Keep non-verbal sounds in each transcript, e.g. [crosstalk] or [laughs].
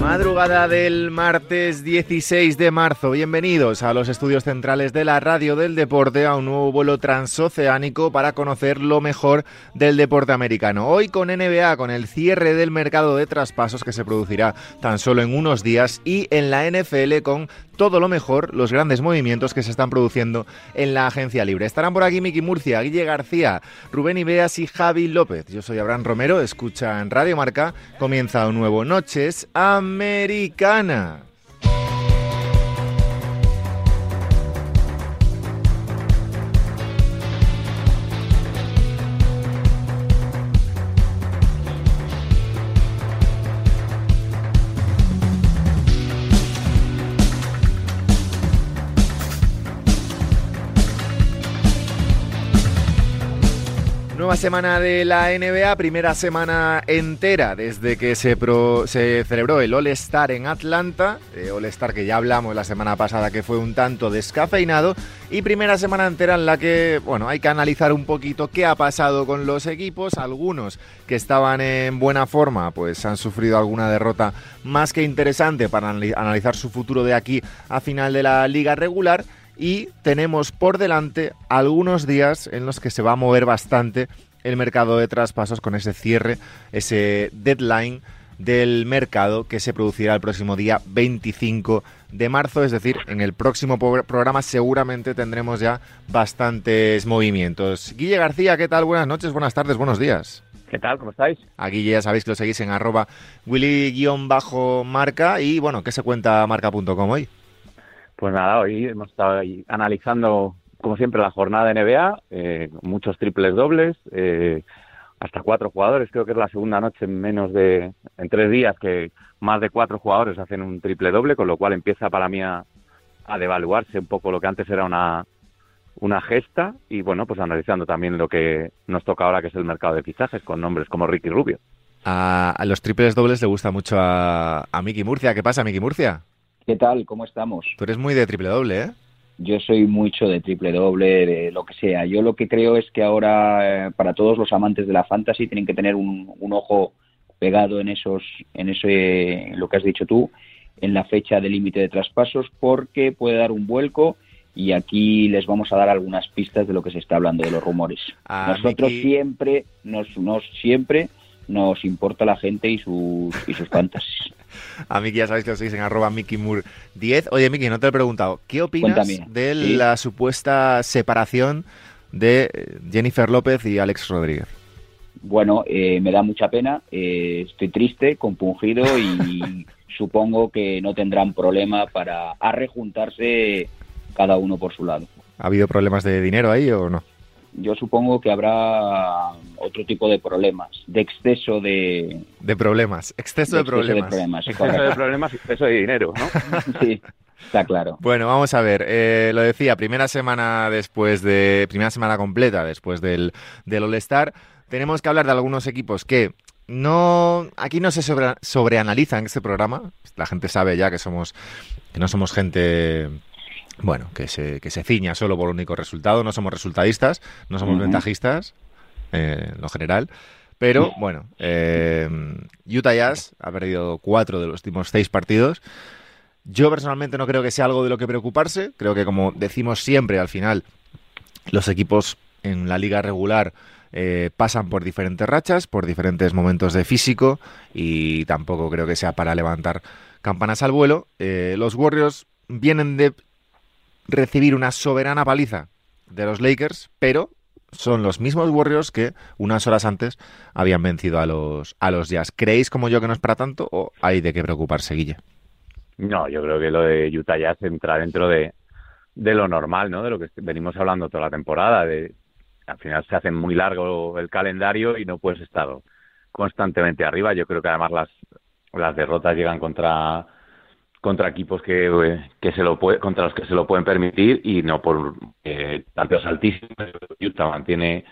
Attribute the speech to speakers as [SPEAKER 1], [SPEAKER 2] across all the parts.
[SPEAKER 1] Madrugada del martes 16 de marzo. Bienvenidos a los estudios centrales de la Radio del Deporte, a un nuevo vuelo transoceánico para conocer lo mejor del deporte americano. Hoy con NBA, con el cierre del mercado de traspasos que se producirá tan solo en unos días y en la NFL con todo lo mejor, los grandes movimientos que se están produciendo en la agencia libre. Estarán por aquí Miki Murcia, Guille García, Rubén Ibeas y Javi López. Yo soy Abraham Romero, escucha en Radio Marca, comienza un nuevo Noches Americana. Semana de la NBA, primera semana entera desde que se, celebró el All-Star en Atlanta, eh, All-Star que ya hablamos la semana pasada que fue un tanto descafeinado, y primera semana entera en la que, bueno, hay que analizar un poquito qué ha pasado con los equipos, algunos que estaban en buena forma, pues han sufrido alguna derrota más que interesante para analizar su futuro de aquí a final de la liga regular, y tenemos por delante algunos días en los que se va a mover bastante el mercado de traspasos con ese cierre, ese deadline del mercado que se producirá el próximo día 25 de marzo, es decir, en el próximo programa seguramente tendremos ya bastantes movimientos. Guille García, ¿qué tal? Buenas noches, buenas tardes, buenos días.
[SPEAKER 2] ¿Qué tal? ¿Cómo estáis?
[SPEAKER 1] Aquí ya sabéis que lo seguís en arroba willy-marca y bueno, ¿qué se cuenta marca.com hoy?
[SPEAKER 2] Pues nada, hoy hemos estado analizando, como siempre, la jornada de NBA, eh, muchos triples dobles, eh, hasta cuatro jugadores. Creo que es la segunda noche en menos de, en tres días, que más de cuatro jugadores hacen un triple doble, con lo cual empieza para mí a, devaluarse un poco lo que antes era una, una gesta y bueno, pues analizando también lo que nos toca ahora, que es el mercado de fichajes, con nombres como Ricky Rubio.
[SPEAKER 1] A, los triples dobles le gusta mucho a, a Miki Murcia. ¿Qué pasa, Miki Murcia?
[SPEAKER 3] ¿Qué tal? ¿Cómo estamos?
[SPEAKER 1] Tú eres muy de triple doble, ¿eh?
[SPEAKER 3] Yo soy mucho de triple doble, de lo que sea. Yo lo que creo es que ahora, eh, para todos los amantes de la fantasy, tienen que tener un, ojo pegado en esos, en ese, lo que has dicho tú, en la fecha de límite de traspasos, porque puede dar un vuelco y aquí les vamos a dar algunas pistas de lo que se está hablando de los rumores. Nosotros siempre, nos, nos siempre nos importa la gente y sus, y sus [laughs] fantasies. [laughs]
[SPEAKER 1] A Miki ya sabéis que lo seguís en arroba MikiMur10. Oye, Miki, no te he preguntado, ¿qué opinas de la supuesta separación de eh, Jennifer López y Alex Rodríguez?
[SPEAKER 3] Bueno, eh, me da mucha pena, eh, estoy triste, compungido y [laughs] supongo que no tendrán problema para rejuntarse cada uno por su lado.
[SPEAKER 1] ¿Ha habido problemas de dinero ahí o no?
[SPEAKER 3] Yo supongo que habrá otro tipo de problemas, de exceso de...
[SPEAKER 1] De problemas, exceso de, problemas.
[SPEAKER 2] exceso de problemas y exceso de dinero, ¿no? [laughs]
[SPEAKER 3] sí, está claro.
[SPEAKER 1] Bueno, vamos a ver, eh, lo decía, primera semana después de... Primera semana completa después del, del All-Star, tenemos que hablar de algunos equipos que no aquí no se sobre, sobreanaliza en este programa la gente sabe ya que somos que no somos gente bueno, que se, que se ciña solo por el único resultado. No somos resultadistas, no somos ventajistas, eh, en lo general. Pero bueno, eh, Utah Jazz ha perdido cuatro de los últimos seis partidos. Yo personalmente no creo que sea algo de lo que preocuparse. Creo que, como decimos siempre, al final, los equipos en la liga regular eh, pasan por diferentes rachas, por diferentes momentos de físico y tampoco creo que sea para levantar campanas al vuelo. los Warriors vienen de recibir una soberana paliza de los Lakers, pero son los mismos Warriors que unas horas antes habían vencido a los, a los Jazz. ¿Creéis como yo que no es para tanto o hay de qué preocuparse, Guille?
[SPEAKER 2] No, yo creo que lo de Utah Jazz entra dentro de, de lo normal, ¿no? De lo que venimos hablando toda la temporada. Al final se hace muy largo el calendario y no puedes estar constantemente arriba. Yo creo que además las, las derrotas llegan contra contra equipos que, eh, que se lo puede, contra los que se lo pueden permitir y no por eh, tantos altísimos. Utah mantiene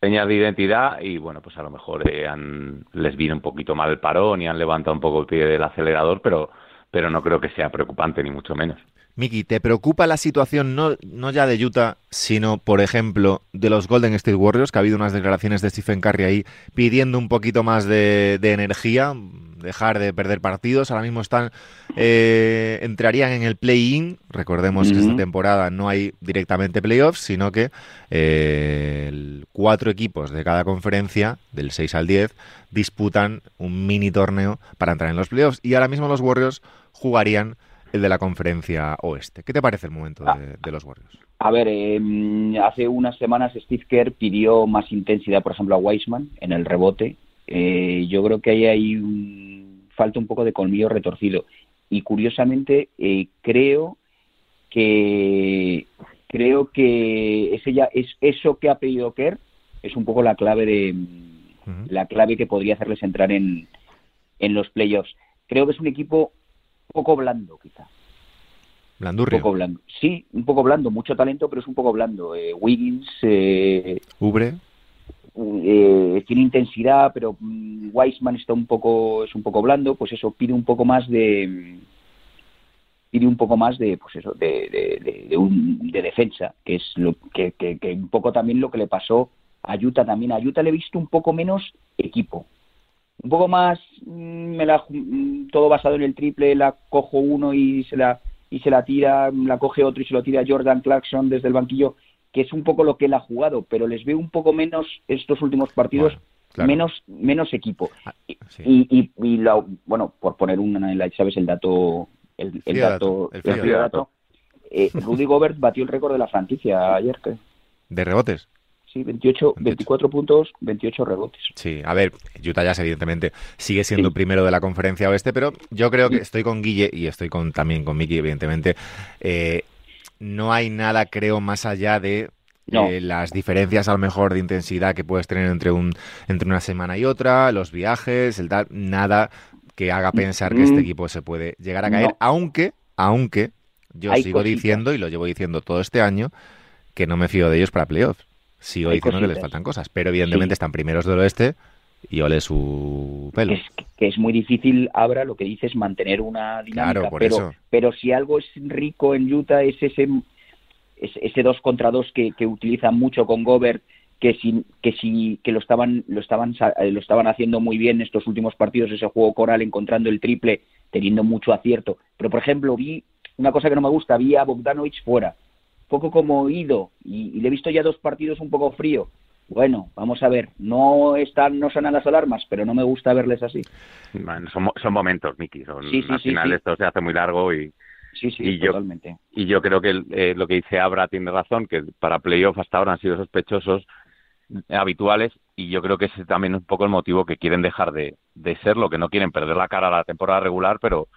[SPEAKER 2] señas de identidad y bueno, pues a lo mejor eh, han, les viene un poquito mal el parón y han levantado un poco el pie del acelerador, pero, pero no creo que sea preocupante ni mucho menos.
[SPEAKER 1] Miki, ¿te preocupa la situación no, no ya de Utah, sino, por ejemplo, de los Golden State Warriors, que ha habido unas declaraciones de Stephen Curry ahí pidiendo un poquito más de, energía, dejar de perder partidos? Ahora mismo están eh, entrarían en el play-in. Recordemos que esta temporada no hay directamente playoffs, sino que eh, cuatro equipos de cada conferencia, del 6 al 10, disputan un mini torneo para entrar en los playoffs. Y ahora mismo los Warriors jugarían el de la conferencia oeste. ¿Qué te parece el momento de, los Warriors?
[SPEAKER 3] A ver, em, hace unas semanas Steve Kerr pidió más intensidad, por ejemplo, a Weisman en el rebote. Eh, yo creo que ahí hay un, falta un poco de colmillo retorcido. Y curiosamente, eh, creo que creo que ese ya es eso que ha pedido Kerr es un poco la clave de la clave que podría hacerles entrar en, en los playoffs. Creo que es un equipo poco blando, quizá.
[SPEAKER 1] Blandurrio.
[SPEAKER 3] Un poco blando. Sí, un poco blando, mucho talento, pero es un poco blando. Eh, Wiggins. Eh,
[SPEAKER 1] Ubre.
[SPEAKER 3] Eh, tiene intensidad, pero mm, Weisman está un poco, es un poco blando, pues eso pide un poco más de pide un poco más de pues eso de, de, de, un, de defensa que es lo que, que, que, un poco también lo que le pasó a Utah también a Utah le he visto un poco menos equipo un poco más mm, me la, mm, todo basado en el triple, la cojo uno y se la y se la tira, la coge otro y se lo tira Jordan Clarkson desde el banquillo, que es un poco lo que él ha jugado, pero les veo un poco menos estos últimos partidos, menos menos equipo. Ah, y, y, la, bueno, por poner una, ¿sabes el dato? El, dato, el, dato. Eh, Rudy Gobert batió el récord de la franquicia ayer. que
[SPEAKER 1] ¿De rebotes?
[SPEAKER 3] Sí, 28, 24 puntos, 28 rebotes.
[SPEAKER 1] Sí, a ver, Utah Jazz evidentemente sigue siendo primero de la conferencia oeste, pero yo creo que estoy con Guille y estoy con también con Miki, evidentemente. Eh, no hay nada, creo, más allá de eh, las diferencias a lo mejor de intensidad que puedes tener entre un entre una semana y otra, los viajes, el tal, nada que haga pensar que este equipo se puede llegar a caer, aunque, aunque yo sigo diciendo y lo llevo diciendo todo este año que no me fío de ellos para playoffs sigo diciendo que les faltan cosas, pero evidentemente están primeros del oeste y ole su pelo.
[SPEAKER 3] Que es, muy difícil, Abra, lo que dices, mantener una dinámica, pero, pero si algo es rico en Utah es ese, ese 2 contra 2 que, que utilizan mucho con Gobert, que si, que si que lo estaban lo estaban lo estaban haciendo muy bien estos últimos partidos ese juego coral encontrando el triple teniendo mucho acierto. Pero por ejemplo vi una cosa que no me gusta vi a Bogdanovich fuera poco como oído y, le he visto ya dos partidos un poco frío. Bueno, vamos a ver, no están, no sonan las alarmas, pero no me gusta verles así.
[SPEAKER 2] son, momentos, Miki. Son, al final esto se hace muy largo y,
[SPEAKER 3] Sí, sí, totalmente.
[SPEAKER 2] y yo creo que eh, lo que dice Abra tiene razón, que para playoff hasta ahora han sido sospechosos eh, habituales y yo creo que ese también es un poco el motivo que quieren dejar de, de ser, lo que no quieren perder la cara a la temporada regular, pero,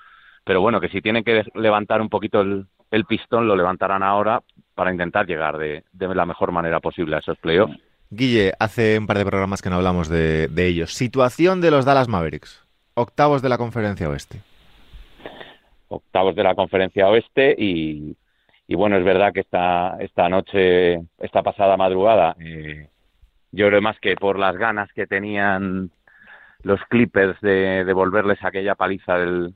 [SPEAKER 2] pero bueno, que si tienen que levantar un poquito el, el pistón lo levantarán ahora para intentar llegar de, la mejor manera posible a esos playoffs.
[SPEAKER 1] Guille, hace un par de programas que no hablamos de, ellos. Situación de los Dallas Mavericks, octavos de la conferencia oeste.
[SPEAKER 2] Octavos de la conferencia oeste y, bueno, es verdad que esta, esta noche, esta pasada madrugada, eh, yo creo más que por las ganas que tenían los Clippers de devolverles aquella paliza del,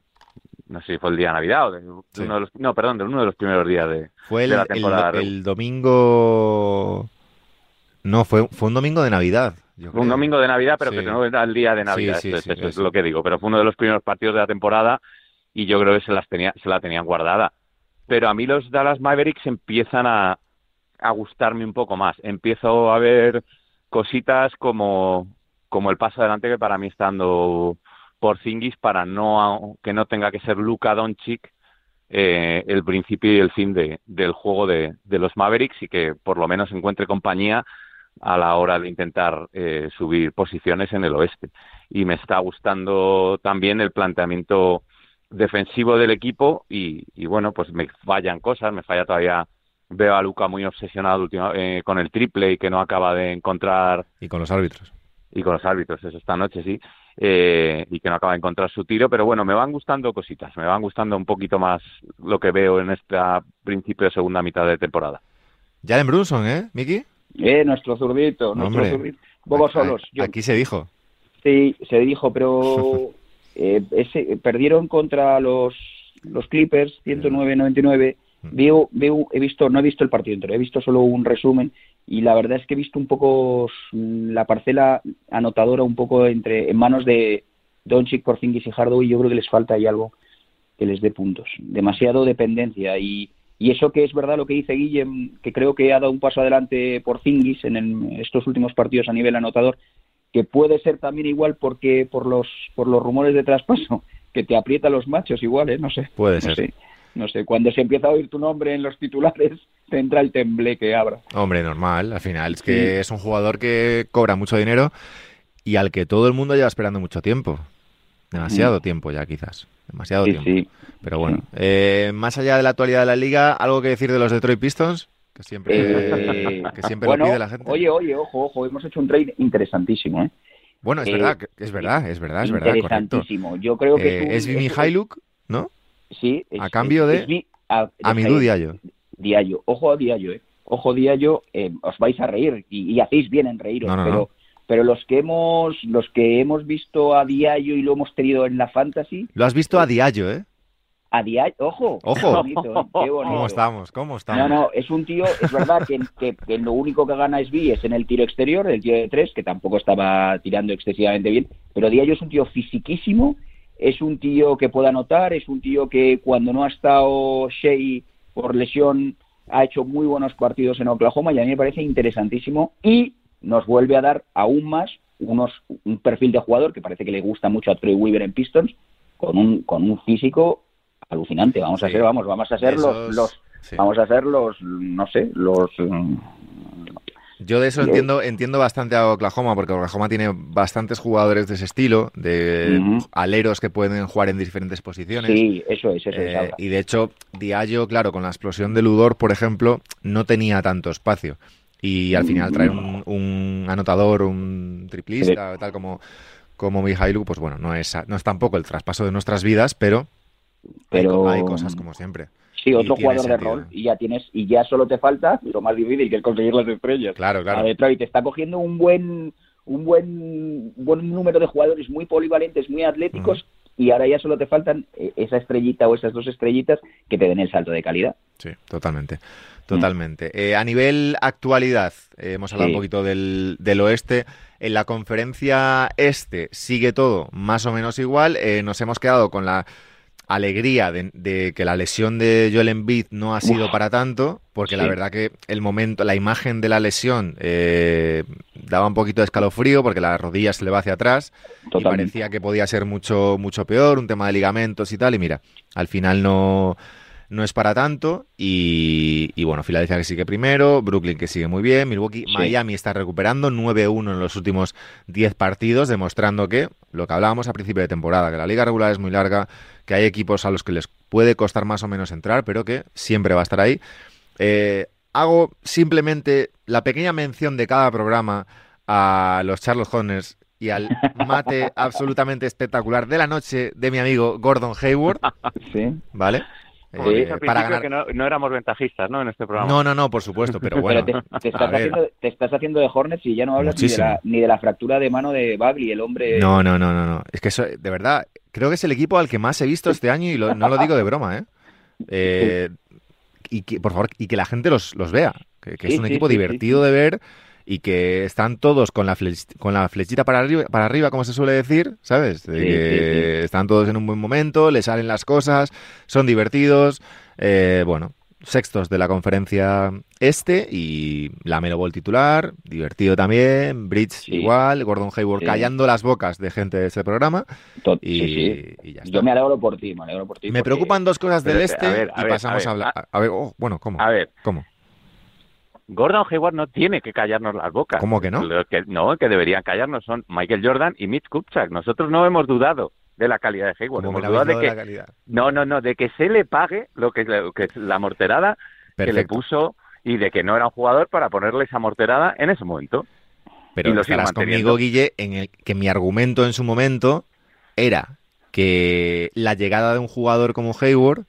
[SPEAKER 2] no sé si fue el día de Navidad o de, uno de los, no, perdón, de uno de los primeros días de,
[SPEAKER 1] fue
[SPEAKER 2] el,
[SPEAKER 1] la temporada. El, domingo, no, fue, fue un domingo de Navidad.
[SPEAKER 2] fue un domingo de Navidad, pero que no era el día de Navidad, eso, es lo que digo, pero fue uno de los primeros partidos de la temporada y yo creo que se las tenía, se la tenían guardada. Pero a mí los Dallas Mavericks empiezan a, a gustarme un poco más. Empiezo a ver cositas como, como el paso adelante que para mí está dando por Zingis para no que no tenga que ser Luka Doncic eh, el principio y el fin de, del juego de, de, los Mavericks y que por lo menos encuentre compañía a la hora de intentar eh, subir posiciones en el oeste. Y me está gustando también el planteamiento defensivo del equipo y, y bueno, pues me fallan cosas, me falla todavía veo a Luca muy obsesionado eh, con el triple y que no acaba de encontrar
[SPEAKER 1] y con los árbitros
[SPEAKER 2] y con los árbitros, eso esta noche sí, eh, y que no acaba de encontrar su tiro, pero bueno, me van gustando cositas, me van gustando un poquito más lo que veo en esta principio de segunda mitad de temporada.
[SPEAKER 1] Jalen Brunson, ¿eh, Miki?
[SPEAKER 3] Eh, nuestro zurdito, nuestro
[SPEAKER 1] Hombre.
[SPEAKER 3] zurdito. Solos. Yo-
[SPEAKER 1] Aquí se dijo.
[SPEAKER 3] Sí, se dijo, pero [laughs] eh, ese, perdieron contra los, los Clippers 109-99. Veo, veo, he visto, no he visto el partido entero, he visto solo un resumen y la verdad es que he visto un poco mm, la parcela anotadora un poco entre en manos de Doncic, Porzingis y Hardaway. Yo creo que les falta ahí algo que les dé puntos. Demasiado dependencia y, y eso que es verdad lo que dice Guillem, que creo que ha dado un paso adelante Porzingis en el- estos últimos partidos a nivel anotador, que puede ser también igual porque por los por los rumores de traspaso [laughs] que te aprieta a los machos igual, ¿eh? No sé.
[SPEAKER 1] Puede
[SPEAKER 3] no
[SPEAKER 1] ser.
[SPEAKER 3] sé. No sé, cuando se empieza a oír tu nombre en los titulares, te entra el tembleque, abra.
[SPEAKER 1] Hombre, normal. Al final es que es un jugador que cobra mucho dinero y al que todo el mundo lleva esperando mucho tiempo. Demasiado tiempo ya, quizás. Demasiado
[SPEAKER 3] Sí,
[SPEAKER 1] tiempo.
[SPEAKER 3] sí.
[SPEAKER 1] Pero bueno, eh, más allá de la actualidad de la liga, ¿algo que decir de los Detroit Pistons? Que siempre,
[SPEAKER 3] Eh, [laughs]
[SPEAKER 1] que siempre
[SPEAKER 3] bueno,
[SPEAKER 1] lo pide la gente.
[SPEAKER 3] Oye, oye, ojo, ojo, hemos hecho un trade interesantísimo, ¿eh?
[SPEAKER 1] bueno, es
[SPEAKER 3] eh,
[SPEAKER 1] verdad, es verdad, es verdad, es verdad, correcto.
[SPEAKER 3] Interesantísimo. Yo creo que
[SPEAKER 1] Eh,
[SPEAKER 3] un-
[SPEAKER 1] es Vini
[SPEAKER 3] es-
[SPEAKER 1] Hailuk, ¿no?
[SPEAKER 3] Sí. es-
[SPEAKER 1] a cambio de-
[SPEAKER 3] es Vi- a,
[SPEAKER 1] A
[SPEAKER 3] de
[SPEAKER 1] Midou
[SPEAKER 3] Hailuk.
[SPEAKER 1] Diallo.
[SPEAKER 3] Diallo. Ojo a Diallo, ¿eh? Ojo Diallo, eh, os vais a reír y, y hacéis bien en reíros,
[SPEAKER 1] No, no,
[SPEAKER 3] pero
[SPEAKER 1] no.
[SPEAKER 3] pero los que hemos los que hemos visto a Diallo y lo hemos tenido en la fantasy,
[SPEAKER 1] Lo has visto a Diallo, ¿eh?
[SPEAKER 3] a Diallo, ojo,
[SPEAKER 1] Ojo.
[SPEAKER 3] qué bonito, ¿eh? Qué bonito.
[SPEAKER 1] ¿Cómo estamos? ¿Cómo estamos?
[SPEAKER 3] No, no, es un tío, es verdad que, que, que lo único que gana es es en el tiro exterior, el tiro de tres, que tampoco estaba tirando excesivamente bien, pero Diallo es un tío fisiquísimo, es un tío que puede anotar, es un tío que cuando no ha estado Shea por lesión ha hecho muy buenos partidos en Oklahoma y a mí me parece interesantísimo y nos vuelve a dar aún más unos un perfil de jugador que parece que le gusta mucho a Troy Weaver en Pistons con un con un físico alucinante. Vamos a ser, vamos, vamos a ser
[SPEAKER 1] Esos-
[SPEAKER 3] los, los
[SPEAKER 1] sí.
[SPEAKER 3] vamos a ser los, no sé, los
[SPEAKER 1] Yo de eso entiendo, entiendo bastante a Oklahoma, porque Oklahoma tiene bastantes jugadores de ese estilo, de aleros que pueden jugar en diferentes posiciones.
[SPEAKER 3] sí, eso es, eso es.
[SPEAKER 1] Eh, y de hecho, Diallo, claro, con la explosión de Ludor, por ejemplo, no tenía tanto espacio. Y al final traer un, un anotador, un triplista, tal como, como Mihailu, pues bueno, no es, no es tampoco el traspaso de nuestras vidas, pero,
[SPEAKER 3] Pero-
[SPEAKER 1] hay, cosas como siempre.
[SPEAKER 3] Sí, otro jugador de rol y ya tienes y ya solo te falta lo más difícil que es conseguir las estrellas.
[SPEAKER 1] Claro,
[SPEAKER 3] A
[SPEAKER 1] claro.
[SPEAKER 3] Detroit está cogiendo un buen un buen buen número de jugadores muy polivalentes, muy atléticos y ahora ya solo te faltan eh, esa estrellita o esas dos estrellitas que te den el salto de calidad.
[SPEAKER 1] Sí, totalmente. Totalmente. Eh, a nivel actualidad, eh, hemos hablado
[SPEAKER 3] Sí.
[SPEAKER 1] un poquito del, del oeste. En la conferencia este sigue todo más o menos igual. Eh, nos hemos quedado con la alegría de, de que la lesión de Joel Embiid no ha sido para tanto, porque la verdad que el momento, la imagen de la lesión eh, daba un poquito de escalofrío porque la rodilla se le va hacia atrás y parecía que podía ser mucho, mucho peor, un tema de ligamentos y tal, y mira, al final no, no es para tanto, y, y bueno, Filadelfia que sigue primero, Brooklyn que sigue muy bien, Milwaukee,
[SPEAKER 3] Sí.
[SPEAKER 1] Miami está recuperando 9-1 en los últimos 10 partidos, demostrando que, lo que hablábamos a principio de temporada, que la liga regular es muy larga, que hay equipos a los que les puede costar más o menos entrar, pero que siempre va a estar ahí. Eh, hago simplemente la pequeña mención de cada programa a los Charles Hornets y al [laughs] mate absolutamente espectacular de la noche de mi amigo Gordon Hayward,
[SPEAKER 3] Sí.
[SPEAKER 1] ¿vale?
[SPEAKER 2] Como
[SPEAKER 1] Eh,
[SPEAKER 2] al
[SPEAKER 1] para ganar.
[SPEAKER 2] que no, no éramos ventajistas, ¿no? En este programa.
[SPEAKER 1] No, no, no, por supuesto, pero bueno.
[SPEAKER 3] Pero te, estás haciendo, te estás haciendo de Hornets y ya no hablas ni de, la, ni de la fractura de mano de Bagley, el hombre.
[SPEAKER 1] No, no, no, no, no. Es que eso, de verdad, creo que es el equipo al que más he visto este año y lo- no lo digo de broma, ¿eh? Eh, y que, por favor, y que la gente los, los vea. Que, que es un
[SPEAKER 3] sí,
[SPEAKER 1] equipo
[SPEAKER 3] sí, sí,
[SPEAKER 1] divertido de ver y que están todos con la, con la flechita para arriba, para arriba, como se suele decir, ¿sabes? De
[SPEAKER 3] Sí,
[SPEAKER 1] que
[SPEAKER 3] sí,
[SPEAKER 1] están todos en un buen momento, les salen las cosas, son divertidos. eh, bueno, sextos de la conferencia este y la Ball titular, divertido también, Bridge
[SPEAKER 3] Sí.
[SPEAKER 1] igual, Gordon Hayward
[SPEAKER 3] Sí.
[SPEAKER 1] callando las bocas de gente de ese programa
[SPEAKER 3] To-
[SPEAKER 1] y,
[SPEAKER 3] sí,
[SPEAKER 1] y ya está.
[SPEAKER 3] Yo me alegro por ti, me alegro por ti.
[SPEAKER 1] Me
[SPEAKER 3] porque-
[SPEAKER 1] preocupan dos cosas del
[SPEAKER 2] Pero,
[SPEAKER 1] este
[SPEAKER 2] a ver, a
[SPEAKER 1] y
[SPEAKER 2] ver,
[SPEAKER 1] pasamos
[SPEAKER 2] a
[SPEAKER 1] hablar. A, ver, oh, bueno, ¿cómo?
[SPEAKER 2] A ver,
[SPEAKER 1] ¿Cómo?
[SPEAKER 2] Gordon Hayward no tiene que callarnos las bocas.
[SPEAKER 1] ¿Cómo que no?
[SPEAKER 2] Los que, no, que deberían callarnos son Michael Jordan y Mitch Kupchak. Nosotros no hemos dudado de la calidad de Hayward. Hemos dudado de que,
[SPEAKER 1] la calidad.
[SPEAKER 2] no, no, no, de que se le pague lo que, lo que es la morterada que le puso y de que no era un jugador para ponerle esa morterada en ese momento.
[SPEAKER 1] Pero
[SPEAKER 2] Y lo
[SPEAKER 1] estarás conmigo. Guille, en el que mi argumento en su momento era que la llegada de un jugador como Hayward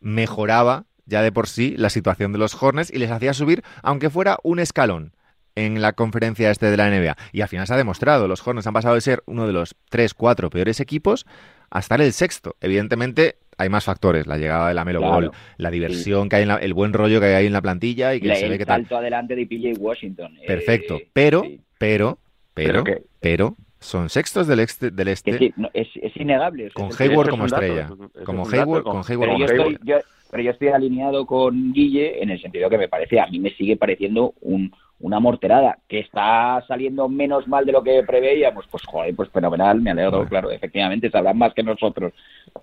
[SPEAKER 1] mejoraba ya de por sí la situación de los Hornets y les hacía subir, aunque fuera un escalón en la conferencia este de la NBA. Y al final se ha demostrado, los Hornets han pasado de ser uno de los tres, cuatro peores equipos a estar el sexto. Evidentemente hay más factores, la llegada de la Melo
[SPEAKER 3] Claro.
[SPEAKER 1] Ball, la diversión que hay en la, el buen rollo que hay ahí en la plantilla y que
[SPEAKER 3] La-
[SPEAKER 1] se ve
[SPEAKER 3] el
[SPEAKER 1] que tal.
[SPEAKER 3] salto adelante de PJ Washington. eh,
[SPEAKER 1] Perfecto, pero,
[SPEAKER 3] sí.
[SPEAKER 1] pero, pero,
[SPEAKER 2] Pero
[SPEAKER 1] son sextos del este, del
[SPEAKER 3] Que
[SPEAKER 1] este
[SPEAKER 3] sí, no, es, es innegable.
[SPEAKER 1] con Hayward como estrella, como Hayward,
[SPEAKER 2] con-
[SPEAKER 1] Hayward como estrella.
[SPEAKER 3] Pero yo estoy alineado con Guille en el sentido que me parece, a mí me sigue pareciendo un, una morterada, que está saliendo menos mal de lo que preveíamos, pues joder, pues fenomenal, me alegro,
[SPEAKER 1] Bueno.
[SPEAKER 3] claro, efectivamente, sabrán más que nosotros.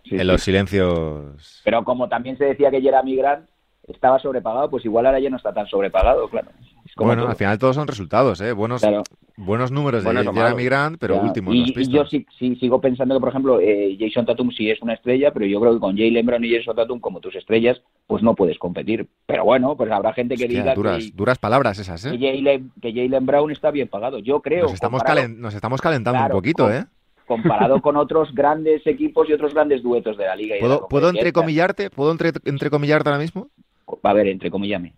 [SPEAKER 3] Sí,
[SPEAKER 1] en
[SPEAKER 3] sí.
[SPEAKER 1] los silencios.
[SPEAKER 3] Pero como también se decía que Jeremy Grant estaba sobrepagado, pues igual ahora ya no está tan sobrepagado, claro.
[SPEAKER 1] Bueno,
[SPEAKER 3] todo.
[SPEAKER 1] al final todos son resultados, ¿eh? Buenos,
[SPEAKER 3] Claro.
[SPEAKER 1] buenos números
[SPEAKER 2] Buenos
[SPEAKER 1] de Jeremy. Grant, pero
[SPEAKER 3] Ya.
[SPEAKER 1] últimos
[SPEAKER 3] y,
[SPEAKER 1] los
[SPEAKER 3] y
[SPEAKER 1] Pistons.
[SPEAKER 3] yo sí, sí sigo pensando que, por ejemplo, eh, Jason Tatum sí es una estrella, pero yo creo que con Jalen Brown y Jason Tatum como tus estrellas, pues no puedes competir. Pero bueno, pues habrá gente que
[SPEAKER 1] Hostia,
[SPEAKER 3] diga
[SPEAKER 1] duras,
[SPEAKER 3] que,
[SPEAKER 1] duras palabras esas, ¿eh?
[SPEAKER 3] Que Jalen Brown está bien pagado. Yo creo,
[SPEAKER 1] Nos estamos, calen- nos estamos calentando
[SPEAKER 3] Claro,
[SPEAKER 1] un poquito,
[SPEAKER 3] con-
[SPEAKER 1] ¿eh?
[SPEAKER 3] comparado [laughs] con otros grandes equipos y otros grandes duetos de la liga. y la
[SPEAKER 1] ¿Puedo, ¿puedo entrecomillarte? ¿Puedo entre, entrecomillarte ahora mismo?
[SPEAKER 3] A ver, entrecomillame.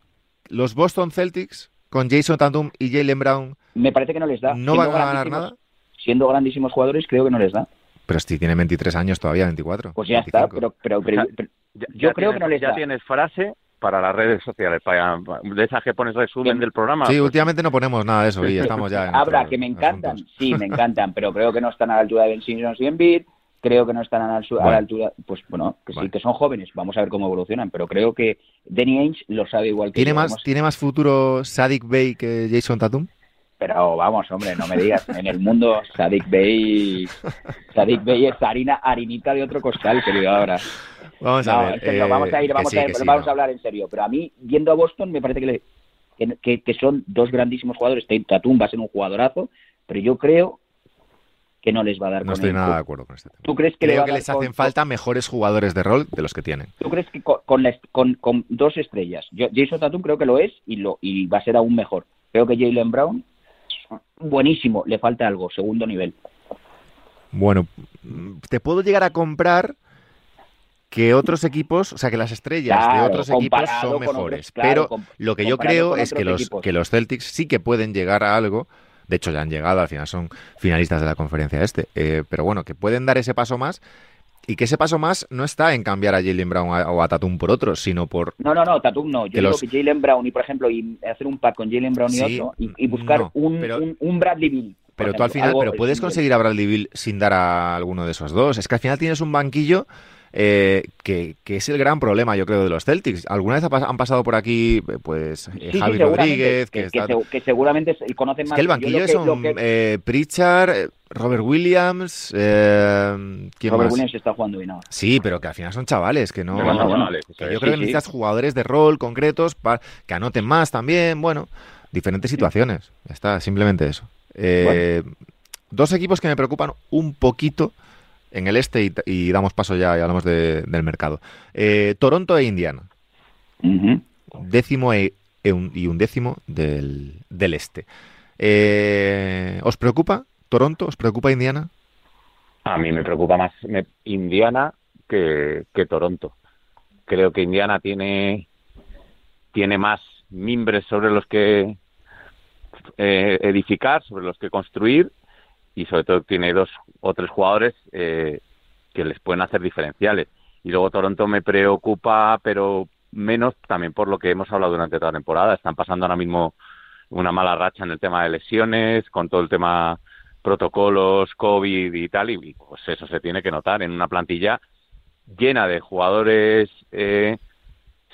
[SPEAKER 1] Los Boston Celtics con Jason Tatum y Jalen Brown
[SPEAKER 3] Me parece que no les da.
[SPEAKER 1] no
[SPEAKER 3] Siendo
[SPEAKER 1] van a ganar
[SPEAKER 3] grandísimos-
[SPEAKER 1] nada.
[SPEAKER 3] Siendo grandísimos jugadores, creo que no les da.
[SPEAKER 1] Pero si tiene 23 años todavía, 24.
[SPEAKER 3] Pues ya está,
[SPEAKER 1] 25.
[SPEAKER 3] pero, pero, pero- pero-
[SPEAKER 2] Ya-
[SPEAKER 3] yo
[SPEAKER 2] ya
[SPEAKER 3] creo que no les
[SPEAKER 2] Ya
[SPEAKER 3] da.
[SPEAKER 2] tienes frase para las redes sociales, para, de esas que pones resumen del programa.
[SPEAKER 1] Sí,
[SPEAKER 2] pues,
[SPEAKER 1] últimamente no ponemos nada de eso y estamos ya en
[SPEAKER 3] Habrá que me encantan,
[SPEAKER 1] asuntos.
[SPEAKER 3] sí, me encantan, pero creo que no están a la altura de Ben Simmons y Embiid, creo que no están a la, a la
[SPEAKER 1] Bueno.
[SPEAKER 3] altura, pues bueno, que
[SPEAKER 1] Vale.
[SPEAKER 3] sí, que son jóvenes, vamos a ver cómo evolucionan, pero creo que Danny Ainge lo sabe igual que
[SPEAKER 1] ¿Tiene
[SPEAKER 3] yo,
[SPEAKER 1] más,
[SPEAKER 3] vamos-
[SPEAKER 1] ¿Tiene más futuro Sadik Bey que Jason Tatum?
[SPEAKER 3] pero vamos, hombre, no me digas, en el mundo Sadik Bey, Sadik Bey es harina, harinita de otro costal, querido ahora.
[SPEAKER 1] Vamos a ver.
[SPEAKER 3] serio,
[SPEAKER 1] eh,
[SPEAKER 3] vamos a ir, vamos,
[SPEAKER 1] sí,
[SPEAKER 3] a, ir,
[SPEAKER 1] que sí,
[SPEAKER 3] vamos
[SPEAKER 1] no.
[SPEAKER 3] a hablar en serio. Pero a mí, viendo a Boston, me parece que, le- que, que- que son dos grandísimos jugadores. Tatum va a ser un jugadorazo, pero yo creo que no les va a dar
[SPEAKER 1] No
[SPEAKER 3] con
[SPEAKER 1] estoy
[SPEAKER 3] el-
[SPEAKER 1] nada de acuerdo con este tema.
[SPEAKER 3] ¿Tú crees que le va
[SPEAKER 1] Creo
[SPEAKER 3] a
[SPEAKER 1] que
[SPEAKER 3] dar
[SPEAKER 1] les
[SPEAKER 3] con-
[SPEAKER 1] hacen falta mejores jugadores de rol de los que tienen.
[SPEAKER 3] ¿Tú crees que con, con, la- con- dos estrellas? Yo, Jason Tatum creo que lo es y, lo, y va a ser aún mejor. Creo que Jalen Brown, buenísimo, le falta algo, segundo nivel.
[SPEAKER 1] Bueno, te puedo llegar a comprar que otros equipos, o sea, que las estrellas de otros equipos son
[SPEAKER 3] otros,
[SPEAKER 1] mejores.
[SPEAKER 3] claro,
[SPEAKER 1] pero lo que yo creo es que los,
[SPEAKER 3] equipos.
[SPEAKER 1] que los Celtics sí que pueden llegar a algo. De hecho, ya han llegado, al final son finalistas de la conferencia este. Eh, pero bueno, que pueden dar ese paso más y que ese paso más no está en cambiar a Jalen Brown a- o a Tatum por otros, sino por
[SPEAKER 3] No, no, no, Tatum no. Yo
[SPEAKER 1] Que
[SPEAKER 3] digo
[SPEAKER 1] los-
[SPEAKER 3] que Jalen Brown y, por ejemplo, y hacer un pack con Jalen Brown y
[SPEAKER 1] Sí,
[SPEAKER 3] otro y, y buscar
[SPEAKER 1] no,
[SPEAKER 3] un,
[SPEAKER 1] pero-
[SPEAKER 3] un, un Bradley Bill.
[SPEAKER 1] Pero tú al
[SPEAKER 3] ejemplo,
[SPEAKER 1] final, pero puedes conseguir a Bradley Bill sin dar a alguno de esos dos. Es que al final tienes un banquillo eh, que, que es el gran problema, yo creo, de los Celtics. ¿Alguna vez han pasado por aquí, pues, eh,
[SPEAKER 3] Sí,
[SPEAKER 1] Javi Rodríguez, que,
[SPEAKER 3] que, que
[SPEAKER 1] está-
[SPEAKER 3] segu- que seguramente se- conocen
[SPEAKER 1] Es
[SPEAKER 3] más.
[SPEAKER 1] que el banquillo son eh, Pritchard, eh, Robert Williams, eh, ¿quién
[SPEAKER 3] Robert
[SPEAKER 1] más?
[SPEAKER 3] Williams está jugando bien ahora.
[SPEAKER 1] Sí, pero que al final son chavales, que no... Yo creo que
[SPEAKER 3] sí,
[SPEAKER 1] necesitas jugadores de rol concretos para que anoten más también, bueno, diferentes situaciones. Está, simplemente eso. Eh, Dos equipos que me preocupan un poquito en el este y, y damos paso ya y hablamos de- del mercado. Eh, Toronto e Indiana, décimo e, e un, y un décimo del, del este. Eh, ¿Os preocupa Toronto? ¿Os preocupa Indiana?
[SPEAKER 2] A mí me preocupa más me- Indiana que, que Toronto. Creo que Indiana tiene, tiene más mimbres sobre los que eh, edificar, sobre los que construir y sobre todo tiene dos o tres jugadores eh, que les pueden hacer diferenciales. Y luego Toronto me preocupa, pero menos también por lo que hemos hablado durante toda la temporada. Están pasando ahora mismo una mala racha en el tema de lesiones, con todo el tema protocolos, COVID y tal, y pues eso se tiene que notar en una plantilla llena de jugadores eh,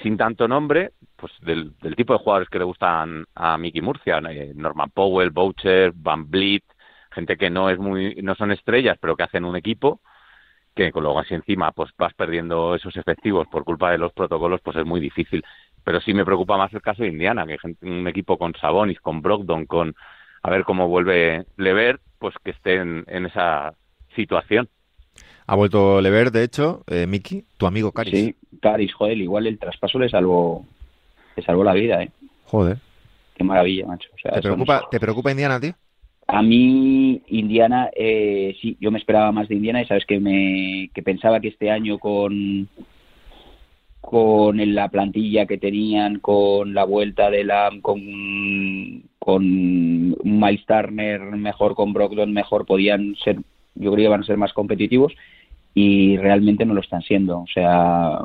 [SPEAKER 2] sin tanto nombre, pues del, del tipo de jugadores que le gustan a Mickey Murcia, eh, Norman Powell, Boucher, Van Vliet, gente que no es muy, no son estrellas, pero que hacen un equipo, que con luego así encima pues vas perdiendo esos efectivos por culpa de los protocolos, pues es muy difícil. Pero sí me preocupa más el caso de Indiana, que gente- un equipo con Sabonis, con Brogdon, con a ver cómo vuelve Lever, pues que esté en, en esa situación.
[SPEAKER 1] Ha vuelto Lever, de hecho, eh, Miki, tu amigo Caris.
[SPEAKER 3] Sí, Caris, joder, igual el traspaso le salvó, le salvó la vida, ¿eh?
[SPEAKER 1] Joder.
[SPEAKER 3] qué maravilla, macho. O sea,
[SPEAKER 1] ¿Te, preocupa,
[SPEAKER 3] no-
[SPEAKER 1] ¿Te preocupa Indiana, tío?
[SPEAKER 3] A mí, Indiana, eh, sí, yo me esperaba más de Indiana y sabes que me que pensaba que este año con con la plantilla que tenían, con la vuelta de la con con Miles Turner mejor, con Brogdon mejor, podían ser, yo creo que iban a ser más competitivos y realmente no lo están siendo. O sea,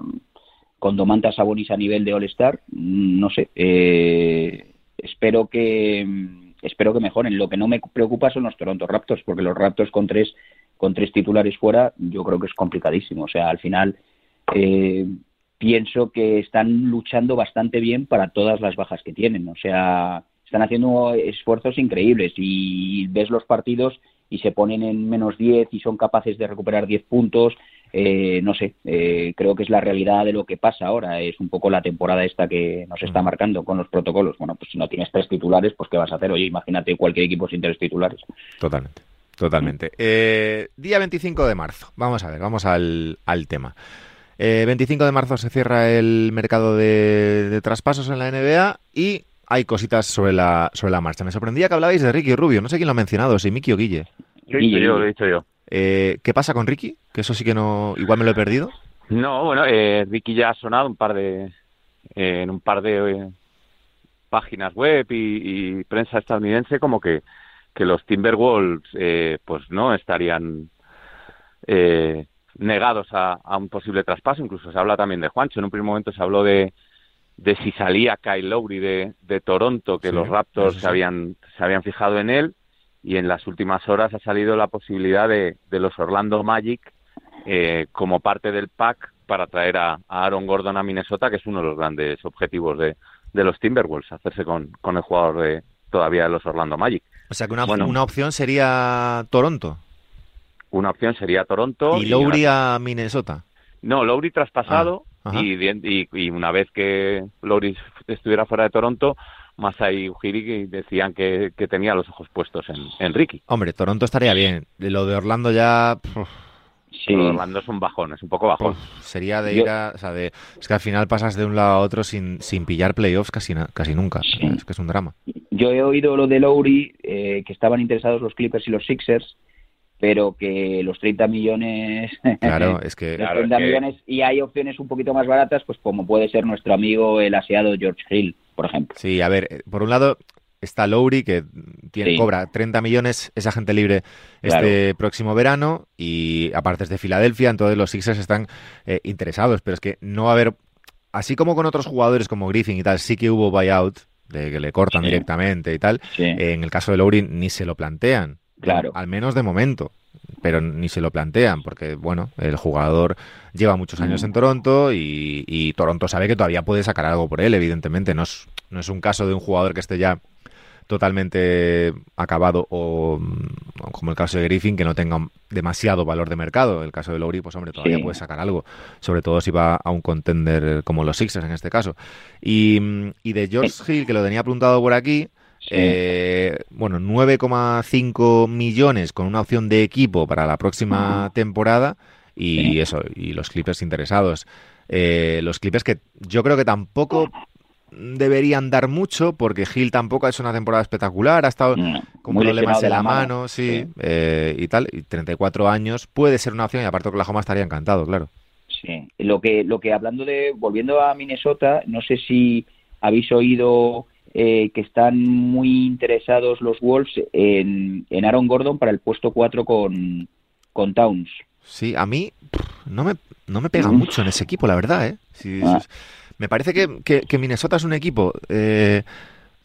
[SPEAKER 3] con Domantas Sabonis a nivel de All Star, mm, no sé, eh, espero que espero que mejoren. Lo que no me preocupa son los Toronto Raptors, porque los Raptors con tres con tres titulares fuera, yo creo que es complicadísimo. O sea, al final eh, pienso que están luchando bastante bien para todas las bajas que tienen. O sea, están haciendo esfuerzos increíbles y ves los partidos y se ponen en menos 10 y son capaces de recuperar 10 puntos. Eh, no sé, eh, creo que es la realidad de lo que pasa ahora. Es un poco la temporada esta que nos está marcando con los protocolos. Bueno, pues si no tienes tres titulares, pues ¿qué vas a hacer? Oye, imagínate cualquier equipo sin tres titulares.
[SPEAKER 1] Totalmente. Totalmente. Eh, día 25 de marzo. Vamos a ver, vamos al, al tema. Eh, 25 de marzo se cierra el mercado de, de traspasos en la NBA y hay cositas sobre la, sobre la marcha. Me sorprendía que hablabais de Ricky Rubio. No sé quién lo ha mencionado, si Miki o Guille.
[SPEAKER 2] Lo he dicho yo, lo he dicho yo.
[SPEAKER 1] Eh, ¿Qué pasa con Ricky? Que eso sí que no... Igual me lo he perdido.
[SPEAKER 2] No, bueno, eh, Ricky ya ha sonado un par de eh, en un par de eh, páginas web y, y prensa estadounidense como que, que los Timberwolves eh, pues no estarían eh, negados a, a un posible traspaso. Incluso se habla también de Juancho. En un primer momento se habló de, de si salía Kyle Lowry de, de Toronto, que
[SPEAKER 1] Sí,
[SPEAKER 2] los Raptors
[SPEAKER 1] sí.
[SPEAKER 2] se habían se habían fijado en él. Y en las últimas horas ha salido la posibilidad de, de los Orlando Magic eh, como parte del pack para traer a, a Aaron Gordon a Minnesota, que es uno de los grandes objetivos de, de los Timberwolves, hacerse con, con el jugador de todavía de los Orlando Magic.
[SPEAKER 1] O sea que una,
[SPEAKER 2] Bueno.
[SPEAKER 1] una opción sería Toronto
[SPEAKER 2] Una opción sería Toronto.
[SPEAKER 1] y Lowry
[SPEAKER 2] una-
[SPEAKER 1] a Minnesota.
[SPEAKER 2] No, Lowry traspasado
[SPEAKER 1] Ah,
[SPEAKER 2] y, y, y una vez que Lowry estuviera fuera de Toronto, Masai Ujiri decían que, que tenía los ojos puestos en, en Ricky.
[SPEAKER 1] Hombre, Toronto estaría bien. Lo de Orlando ya...
[SPEAKER 3] Sí,
[SPEAKER 2] Pero Orlando es un bajón, es un poco bajón.
[SPEAKER 1] puf, sería de ir a... O sea, de, es que al final pasas de un lado a otro sin, sin pillar playoffs casi, casi nunca.
[SPEAKER 3] Sí.
[SPEAKER 1] Es que es un drama.
[SPEAKER 3] Yo he oído lo de Lowry, eh, que estaban interesados los Clippers y los Sixers, pero que los 30 millones...
[SPEAKER 1] Claro, [laughs] es que...
[SPEAKER 3] los
[SPEAKER 2] Claro,
[SPEAKER 3] 30
[SPEAKER 2] es que-
[SPEAKER 3] millones y hay opciones un poquito más baratas, pues como puede ser nuestro amigo el aseado George Hill, por ejemplo.
[SPEAKER 1] Sí, a ver, eh, por un lado está Lowry, que tiene,
[SPEAKER 3] Sí.
[SPEAKER 1] cobra 30 millones, es agente libre este próximo verano, y aparte es de Filadelfia, entonces los Sixers están eh, interesados, pero es que no va a haber, así como con otros jugadores como Griffin y tal, sí que hubo buyout, de que le cortan
[SPEAKER 3] Sí.
[SPEAKER 1] directamente y tal,
[SPEAKER 3] Sí.
[SPEAKER 1] eh, en el caso de Lowry ni se lo plantean,
[SPEAKER 3] Claro.
[SPEAKER 1] al menos de momento, pero ni se lo plantean, porque bueno, el jugador lleva muchos años
[SPEAKER 3] Mm.
[SPEAKER 1] en Toronto y, y Toronto sabe que todavía puede sacar algo por él, evidentemente, no es, no es un caso de un jugador que esté ya totalmente acabado o mm, como el caso de Griffin que no tenga demasiado valor de mercado. El caso de Lowry, pues hombre, todavía
[SPEAKER 3] Sí.
[SPEAKER 1] puede sacar algo, sobre todo si va a un contender como los Sixers en este caso. Y, mm, y de George Hill, que lo tenía apuntado por aquí,
[SPEAKER 3] Sí.
[SPEAKER 1] eh, bueno, 9,5 millones con una opción de equipo para la próxima temporada y
[SPEAKER 3] Sí.
[SPEAKER 1] eso, y los Clippers interesados. Eh, los Clippers que yo creo que tampoco deberían dar mucho porque Hill tampoco ha hecho una temporada espectacular, ha estado
[SPEAKER 3] Mm,
[SPEAKER 1] con problemas en
[SPEAKER 3] de
[SPEAKER 1] la mano, sí,
[SPEAKER 3] Sí.
[SPEAKER 1] eh, y tal, y 34 años puede ser una opción y aparte Oklahoma estaría encantado, claro.
[SPEAKER 3] Sí, lo que, lo que hablando de, volviendo a Minnesota, no sé si habéis oído eh, que están muy interesados los Wolves en, en Aaron Gordon para el puesto 4 con, con Towns.
[SPEAKER 1] Sí, a mí no me, no me pega mucho en ese equipo, la verdad, ¿eh? Sí,
[SPEAKER 3] Ah.
[SPEAKER 1] Me parece que, que- Minnesota es un equipo eh,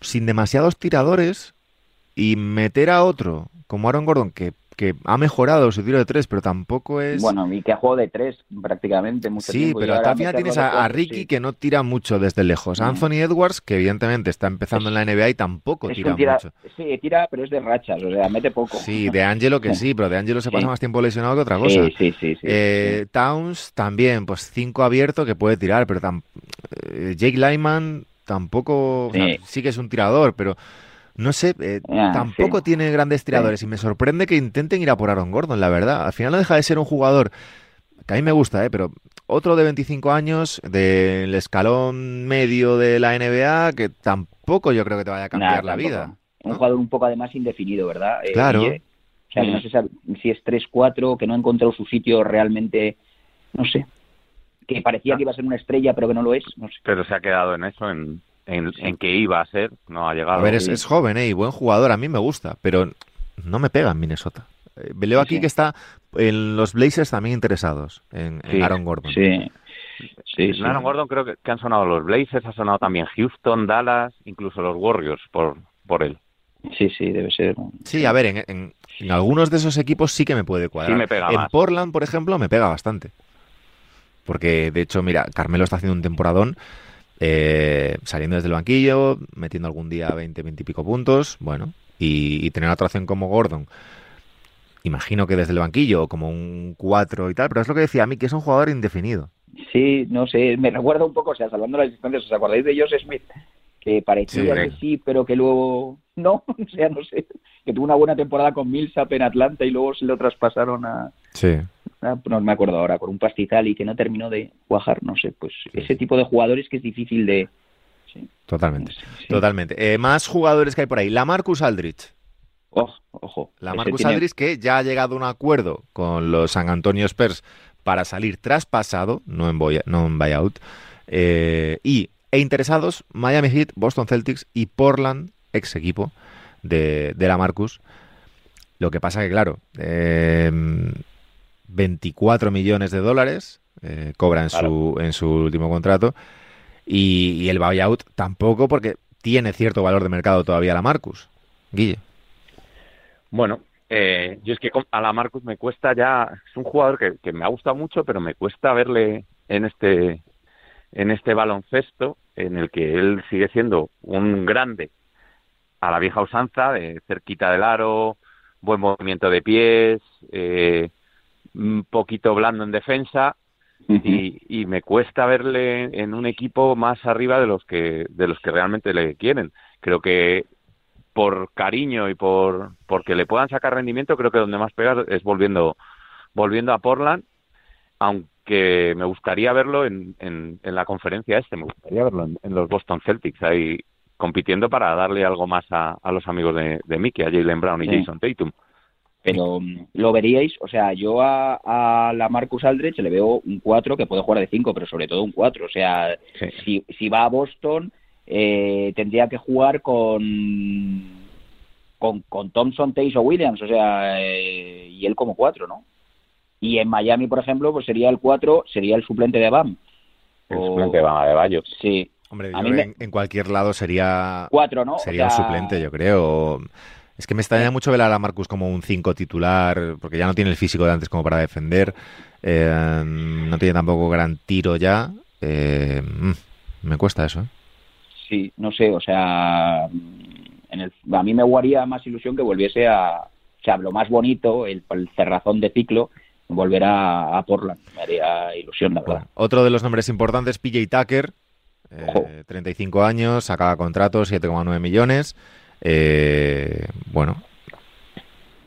[SPEAKER 1] sin demasiados tiradores y meter a otro como Aaron Gordon, que, que ha mejorado su tiro de tres, pero tampoco es...
[SPEAKER 3] Bueno, y que ha jugado de tres prácticamente mucho
[SPEAKER 1] Sí,
[SPEAKER 3] tiempo.
[SPEAKER 1] pero al final tienes a, Ricky
[SPEAKER 3] sí.
[SPEAKER 1] que no tira mucho desde lejos. Anthony Edwards, que evidentemente está empezando en la NBA y tampoco tira mucho.
[SPEAKER 3] Sí, tira, pero es de rachas, o sea, mete poco.
[SPEAKER 1] Sí, de Angelo que sí, pero de Angelo se pasa
[SPEAKER 3] Sí.
[SPEAKER 1] más tiempo lesionado que otra cosa.
[SPEAKER 3] Sí, sí, sí. sí,
[SPEAKER 1] Eh, Towns también, pues cinco abierto que puede tirar, pero tam- eh, Jake Lyman tampoco, o sea,
[SPEAKER 3] sí
[SPEAKER 1] que es un tirador, pero no sé, eh,
[SPEAKER 3] Ah,
[SPEAKER 1] tampoco
[SPEAKER 3] sí.
[SPEAKER 1] tiene grandes tiradores y me sorprende que intenten ir a por Aaron Gordon, la verdad. Al final no deja de ser un jugador que a mí me gusta, ¿eh? pero otro de 25 años del escalón medio de la NBA que tampoco yo creo que te vaya a cambiar la vida.
[SPEAKER 3] Un jugador un poco además indefinido, ¿verdad?
[SPEAKER 1] Eh, claro.
[SPEAKER 3] o sea, que no sabe si es 3-4, que no ha encontrado su sitio realmente, no sé, que parecía que iba a ser una estrella pero que no lo es. No sé.
[SPEAKER 2] Pero se ha quedado en eso, en, en, que iba a ser, no ha llegado.
[SPEAKER 1] A ver, es, joven ¿eh? y buen jugador, a mí me gusta, pero no me pega en Minnesota. Eh, leo aquí que está en los Blazers también interesados, en, Aaron Gordon.
[SPEAKER 3] Sí.
[SPEAKER 2] Sí, Aaron Gordon creo que, han sonado los Blazers, ha sonado también Houston, Dallas, incluso los Warriors por, por él.
[SPEAKER 3] Sí, sí, debe ser.
[SPEAKER 1] Sí, a ver, en, algunos de esos equipos sí que me puede cuadrar.
[SPEAKER 2] Sí me pega
[SPEAKER 1] en Portland, por ejemplo, me pega bastante. Porque, de hecho, mira, Carmelo está haciendo un temporadón eh, saliendo desde el banquillo, metiendo algún día 20, 20 y pico puntos, bueno, y, tener otra opción como Gordon. Imagino que desde el banquillo, como un 4 y tal, pero es lo que decía a mí, que es un jugador indefinido.
[SPEAKER 3] Sí, no sé, me recuerda un poco, o sea, salvando las distancias, ¿os acordáis de Josh Smith? Que parecía que sí, pero que luego no, [laughs] o sea, no sé, que tuvo una buena temporada con Millsap en Atlanta y luego se lo traspasaron a,
[SPEAKER 1] sí.
[SPEAKER 3] No me acuerdo ahora, con un pastizal y que no terminó de cuajar, no sé, pues ese tipo de jugadores que es difícil de...
[SPEAKER 1] Totalmente, totalmente. Eh, más jugadores que hay por ahí. La Marcus Aldrich.
[SPEAKER 3] Oh, ojo.
[SPEAKER 1] La Marcus Aldrich que ya ha llegado a un acuerdo con los San Antonio Spurs para salir traspasado, no en, no en buyout, eh, y, e interesados Miami Heat, Boston Celtics y Portland, ex equipo de, de la Marcus. Lo que pasa que, claro, 24 em, millones de dólares eh, cobra en, su, en su último contrato y, el buyout tampoco porque tiene cierto valor de mercado todavía la Marcus. Guille.
[SPEAKER 2] Bueno, eh, yo es que a la Marcus me cuesta ya, es un jugador que, que, me ha gustado mucho, pero me cuesta verle en este en este baloncesto en el que él sigue siendo un grande a la vieja usanza de cerquita del aro, buen movimiento de pies, eh, un poquito blando en defensa y, y, me cuesta verle en un equipo más arriba de los que de los que realmente le quieren. Creo que por cariño y por porque le puedan sacar rendimiento, creo que donde más pega es volviendo volviendo a Portland, aunque me gustaría verlo en, en, la conferencia este, me gustaría verlo en, en los Boston Celtics ahí compitiendo para darle algo más a, los amigos de, de, Mickey, a Jalen Brown y Jason Tatum.
[SPEAKER 3] Pero mm, lo veríais, o sea, yo a, la Marcus Aldridge le veo un 4 que puede jugar de 5, pero sobre todo un 4. O sea, si, si va a Boston, eh, tendría que jugar con, con, con Thompson, Tays o Williams, o sea, eh, y él como 4, ¿no? Y en Miami, por ejemplo, pues sería el 4, sería el suplente de Bam.
[SPEAKER 2] El suplente de Bam, de Bayo.
[SPEAKER 3] Sí,
[SPEAKER 1] Hombre, en, cualquier lado sería.
[SPEAKER 3] Cuatro, ¿no?
[SPEAKER 1] Sería un suplente, yo creo. Es que me extraña mucho ver a Marcus como un 5 titular, porque ya no tiene el físico de antes como para defender. Eh, no tiene tampoco gran tiro ya. Eh, mm, me cuesta eso. ¿eh?
[SPEAKER 3] Sí, no sé, o sea. a mí me guaría más ilusión que volviese a. O sea, lo más bonito, el, cerrazón de ciclo, volver a, Portland. Me haría ilusión, la verdad.
[SPEAKER 1] otro de los nombres importantes, PJ Tucker, 35 eh, años, acaba contrato, 7,9 millones. Eh, bueno,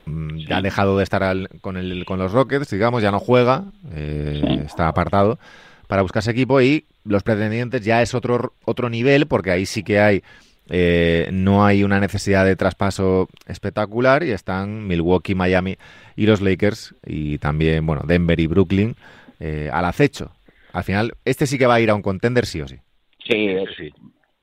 [SPEAKER 1] ya ha dejado de estar con, el, con los Rockets, digamos, ya no juega, eh, está apartado para buscarse equipo y los pretendientes ya es otro, otro nivel porque ahí sí que hay, no hay una necesidad de traspaso espectacular y están Milwaukee, Miami y los Lakers y también, bueno, Denver y Brooklyn al acecho. Al final, este sí que va a ir a un contender sí o sí.
[SPEAKER 3] Sí, sí.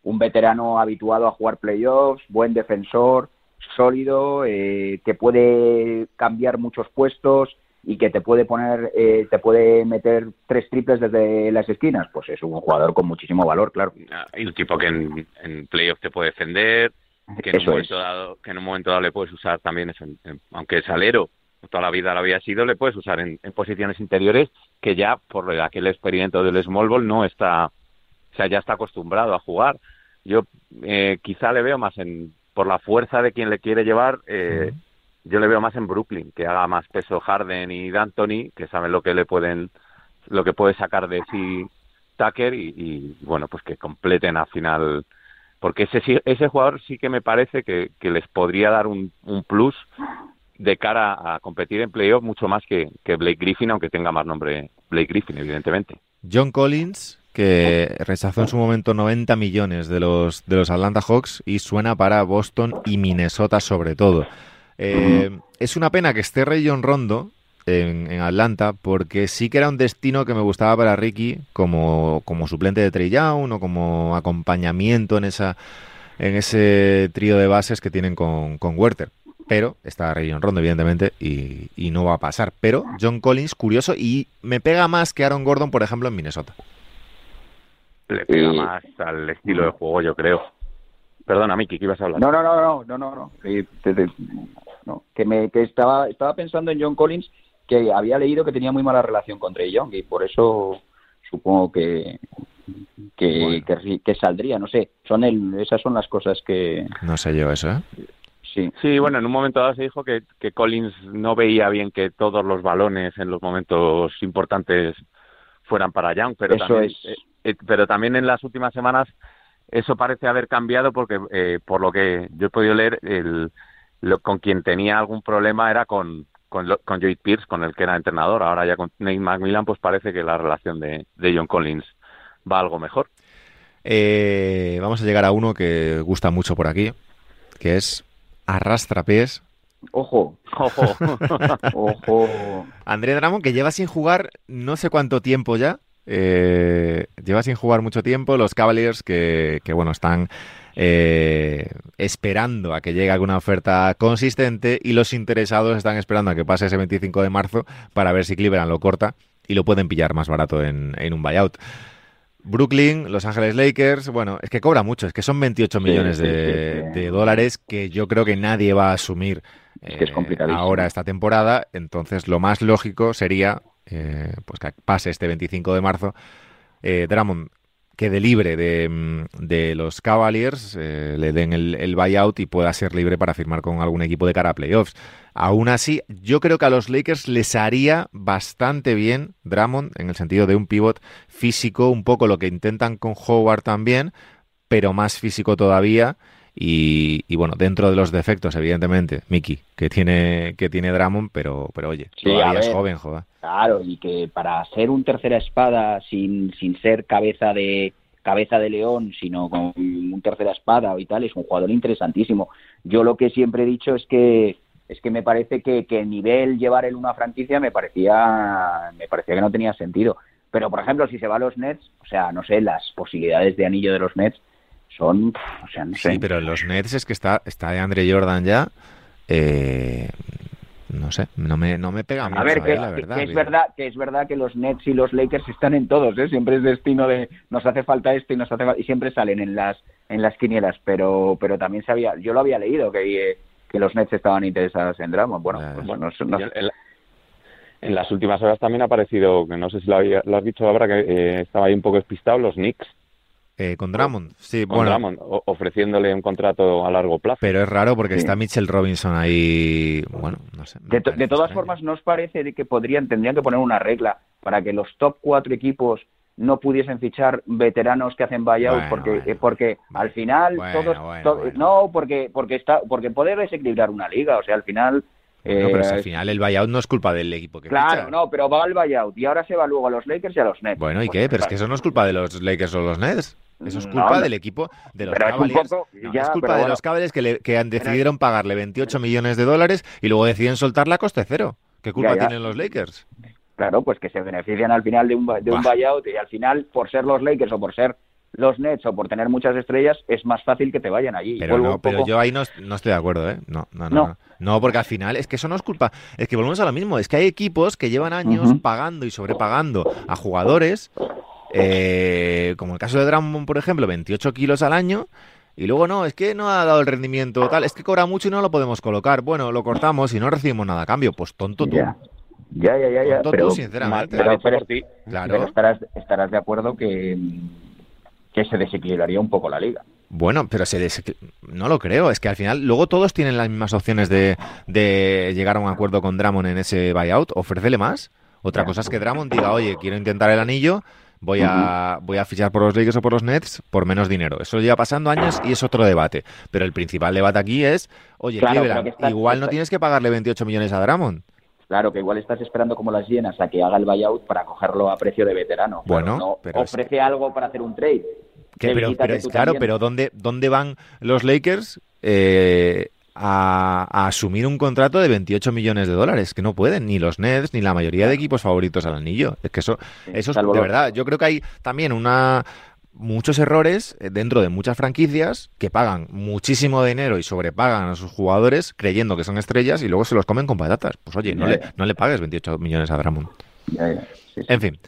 [SPEAKER 3] Un veterano habituado a jugar playoffs, buen defensor, sólido, eh, que puede cambiar muchos puestos y que te puede poner, eh, te puede meter tres triples desde las esquinas, pues es un jugador con muchísimo valor, claro.
[SPEAKER 2] Ah, y un tipo que en, en playoffs te puede defender, que en, un momento dado, que en un momento dado le puedes usar también, eso, aunque es alero, toda la vida lo había sido, le puedes usar en, posiciones interiores que ya por aquel experimento del small ball no está o sea, ya está acostumbrado a jugar. Yo eh, quizá le veo más en, por la fuerza de quien le quiere llevar, eh, yo le veo más en Brooklyn, que haga más peso Harden y D'Antoni, que saben lo que le pueden, lo que puede sacar de sí Tucker y, bueno, pues que completen al final, porque ese, ese jugador sí que me parece que, les podría dar un, un plus de cara a competir en playoff mucho más que, que Blake Griffin, aunque tenga más nombre Blake Griffin, evidentemente.
[SPEAKER 1] John Collins, que rechazó en su momento 90 millones de los, de los Atlanta Hawks y suena para Boston y Minnesota sobre todo. Eh, es una pena que esté John Rondo en, Atlanta porque sí que era un destino que me gustaba para Ricky como, como suplente de Trey Young o como acompañamiento en esa en ese trío de bases que tienen con, con Werther pero está Rayon Rondo, evidentemente, y, y, no va a pasar. Pero John Collins, curioso, y me pega más que Aaron Gordon, por ejemplo, en Minnesota.
[SPEAKER 2] Le pega más al estilo de juego, yo creo. Perdona, Miki, ¿qué ibas a hablar?
[SPEAKER 3] No, no, no, no, no, no, no. Que, no, que me que estaba estaba pensando en John Collins, que había leído que tenía muy mala relación con Trey Young, y por eso supongo que que, bueno. que, que, saldría, no sé, son el, esas son las cosas que...
[SPEAKER 1] No sé yo eso, ¿eh?
[SPEAKER 2] Sí. sí, bueno, en un momento dado se dijo que, que Collins no veía bien que todos los balones en los momentos importantes fueran para Young, pero
[SPEAKER 3] eso
[SPEAKER 2] también,
[SPEAKER 3] es...
[SPEAKER 2] eh, pero también en las últimas semanas eso parece haber cambiado porque eh, por lo que yo he podido leer, el, lo, con quien tenía algún problema era con, con, con Joey Pierce, con el que era entrenador. Ahora ya con Nate McMillan, pues parece que la relación de, de John Collins va algo mejor.
[SPEAKER 1] Eh, vamos a llegar a uno que gusta mucho por aquí, que es arrastra pies.
[SPEAKER 3] Ojo, ojo, [laughs] ojo.
[SPEAKER 1] André Drummond, que lleva sin jugar no sé cuánto tiempo ya. Eh, lleva sin jugar mucho tiempo. Los Cavaliers que, que bueno, están eh, esperando a que llegue alguna oferta consistente y los interesados están esperando a que pase ese 25 de marzo para ver si Cleveland lo corta y lo pueden pillar más barato en, en un buyout. Brooklyn, Los Ángeles Lakers, bueno, es que cobra mucho, es que son 28 millones
[SPEAKER 3] sí,
[SPEAKER 1] de,
[SPEAKER 3] sí, sí,
[SPEAKER 1] de, dólares que yo creo que nadie va a asumir
[SPEAKER 3] es
[SPEAKER 1] eh, ahora esta temporada, entonces lo más lógico sería eh, pues que pase este 25 de marzo, eh, Drummond quede libre de, de los Cavaliers, eh, le den el, el, buyout y pueda ser libre para firmar con algún equipo de cara a playoffs. Aún así, yo creo que a los Lakers les haría bastante bien Drummond en el sentido de un pivot físico, un poco lo que intentan con Howard también, pero más físico todavía. Y, y, bueno, dentro de los defectos, evidentemente, Mickey, que tiene, que tiene Drummond, pero, pero oye,
[SPEAKER 3] sí,
[SPEAKER 1] todavía es joven, joder.
[SPEAKER 3] Claro, y que para ser un tercera espada sin, sin ser cabeza de cabeza de león, sino con un tercera espada y tal, es un jugador interesantísimo. Yo lo que siempre he dicho es que es que me parece que, que el nivel llevar en una franquicia me parecía me parecía que no tenía sentido. Pero por ejemplo, si se va a los Nets, o sea, no sé, las posibilidades de anillo de los Nets son, o sea, no sé.
[SPEAKER 1] Sí, pero los Nets es que está, está de Andre Jordan ya. Eh, no sé, no me, no me pega mucho
[SPEAKER 3] a ver, que,
[SPEAKER 1] ahí, la verdad.
[SPEAKER 3] Que es verdad, que es verdad que los Nets y los Lakers están en todos, ¿eh? siempre es destino de nos hace falta esto y nos hace y siempre salen en las en las quinielas, pero pero también sabía, yo lo había leído que que los Nets estaban interesados en Drummond. Bueno, pues bueno, no,
[SPEAKER 2] en, en, las últimas horas también ha aparecido, que no sé si lo, había, lo has dicho ahora, que eh, estaba ahí un poco despistado, los Knicks.
[SPEAKER 1] Eh, con Drummond, sí,
[SPEAKER 2] con
[SPEAKER 1] bueno.
[SPEAKER 2] Drummond, ofreciéndole un contrato a largo plazo.
[SPEAKER 1] Pero es raro porque sí. está Mitchell Robinson ahí, bueno, no sé.
[SPEAKER 3] De, to de, todas formas, ¿no os parece de que podrían, tendrían que poner una regla para que los top cuatro equipos no pudiesen fichar veteranos que hacen buyout
[SPEAKER 1] bueno,
[SPEAKER 3] porque
[SPEAKER 1] bueno,
[SPEAKER 3] eh, porque
[SPEAKER 1] bueno,
[SPEAKER 3] al final
[SPEAKER 1] bueno,
[SPEAKER 3] todos
[SPEAKER 1] bueno,
[SPEAKER 3] to
[SPEAKER 1] bueno.
[SPEAKER 3] no porque porque está porque puede desequilibrar una liga o sea al final
[SPEAKER 1] eh, no, pero si al final el buyout no es culpa del equipo que
[SPEAKER 3] claro
[SPEAKER 1] ficha.
[SPEAKER 3] no pero va al buyout y ahora se va luego a los Lakers y a los Nets
[SPEAKER 1] bueno y qué pero es que eso no es culpa de los Lakers o los Nets eso es culpa
[SPEAKER 3] no, no.
[SPEAKER 1] del equipo de los Cavaliers.
[SPEAKER 3] Es, poco,
[SPEAKER 1] no,
[SPEAKER 3] ya,
[SPEAKER 1] es culpa de
[SPEAKER 3] bueno.
[SPEAKER 1] los Cavaliers que, le, que decidieron pagarle 28 millones de dólares y luego deciden soltarla a coste cero. ¿Qué culpa
[SPEAKER 3] ya, ya.
[SPEAKER 1] tienen los Lakers?
[SPEAKER 3] Claro, pues que se benefician al final de un, de un buyout y al final, por ser los Lakers o por ser los Nets o por tener muchas estrellas, es más fácil que te vayan allí.
[SPEAKER 1] Pero, no, pero yo ahí no, no, estoy de acuerdo, ¿eh? No no, no, no, no. porque al final es que eso no es culpa. Es que volvemos a lo mismo. Es que hay equipos que llevan años uh -huh. pagando y sobrepagando a jugadores, eh, como el caso de Drummond, por ejemplo, 28 kilos al año. Y luego no, es que no ha dado el rendimiento tal, es que cobra mucho y no lo podemos colocar. Bueno, lo cortamos y no recibimos nada a cambio. Pues tonto tú.
[SPEAKER 3] Yeah. Ya, ya, ya, ya.
[SPEAKER 1] Tonto
[SPEAKER 3] pero,
[SPEAKER 1] tú, sinceramente.
[SPEAKER 3] Pero, pero,
[SPEAKER 2] pero,
[SPEAKER 1] claro.
[SPEAKER 3] pero estarás, estarás de acuerdo que, que se desequilibraría un poco la liga.
[SPEAKER 1] Bueno, pero se no lo creo. Es que al final, luego todos tienen las mismas opciones de, de llegar a un acuerdo con Drummond en ese buyout. Ofrécele más. Otra cosa es que Drummond diga, oye, quiero intentar el anillo, voy a, voy a fichar por los Lakers o por los Nets por menos dinero. Eso lleva pasando años y es otro debate. Pero el principal debate aquí es, oye, igual no tienes que pagarle 28 millones a Drummond.
[SPEAKER 3] Claro, que igual estás esperando como las llenas a que haga el buyout para cogerlo a precio de veterano.
[SPEAKER 1] Bueno,
[SPEAKER 3] pero ofrece algo para hacer un trade.
[SPEAKER 1] pero, claro, pero ¿dónde, ¿dónde van los Lakers eh, a, asumir un contrato de 28 millones de dólares? Que no pueden, ni los Nets, ni la mayoría de equipos favoritos al anillo. Es que eso, eso es de verdad. Yo creo que hay también una, muchos errores eh, dentro de muchas franquicias que pagan muchísimo dinero y sobrepagan a sus jugadores creyendo que son estrellas y luego se los comen con patatas. Pues oye, no, le, no le pagues 28 millones a Dramon. En fin.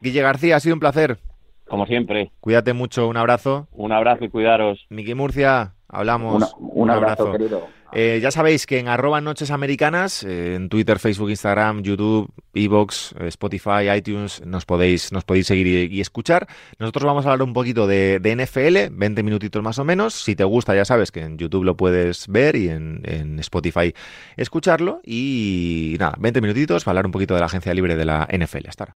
[SPEAKER 1] Guille García, ha sido un placer.
[SPEAKER 2] Como siempre.
[SPEAKER 1] Cuídate mucho, un abrazo.
[SPEAKER 2] Un abrazo y cuidaros.
[SPEAKER 1] Miki Murcia, hablamos.
[SPEAKER 3] un, abrazo, querido.
[SPEAKER 1] Eh, ya sabéis que en arroba noches americanas, eh, en Twitter, Facebook, Instagram, YouTube, Evox, eh, Spotify, iTunes, nos podéis, nos podéis seguir y, escuchar. Nosotros vamos a hablar un poquito de, NFL, 20 minutitos más o menos. Si te gusta, ya sabes que en YouTube lo puedes ver y en, en Spotify escucharlo. Y nada, 20 minutitos para hablar un poquito de la agencia libre de la NFL. Hasta ahora.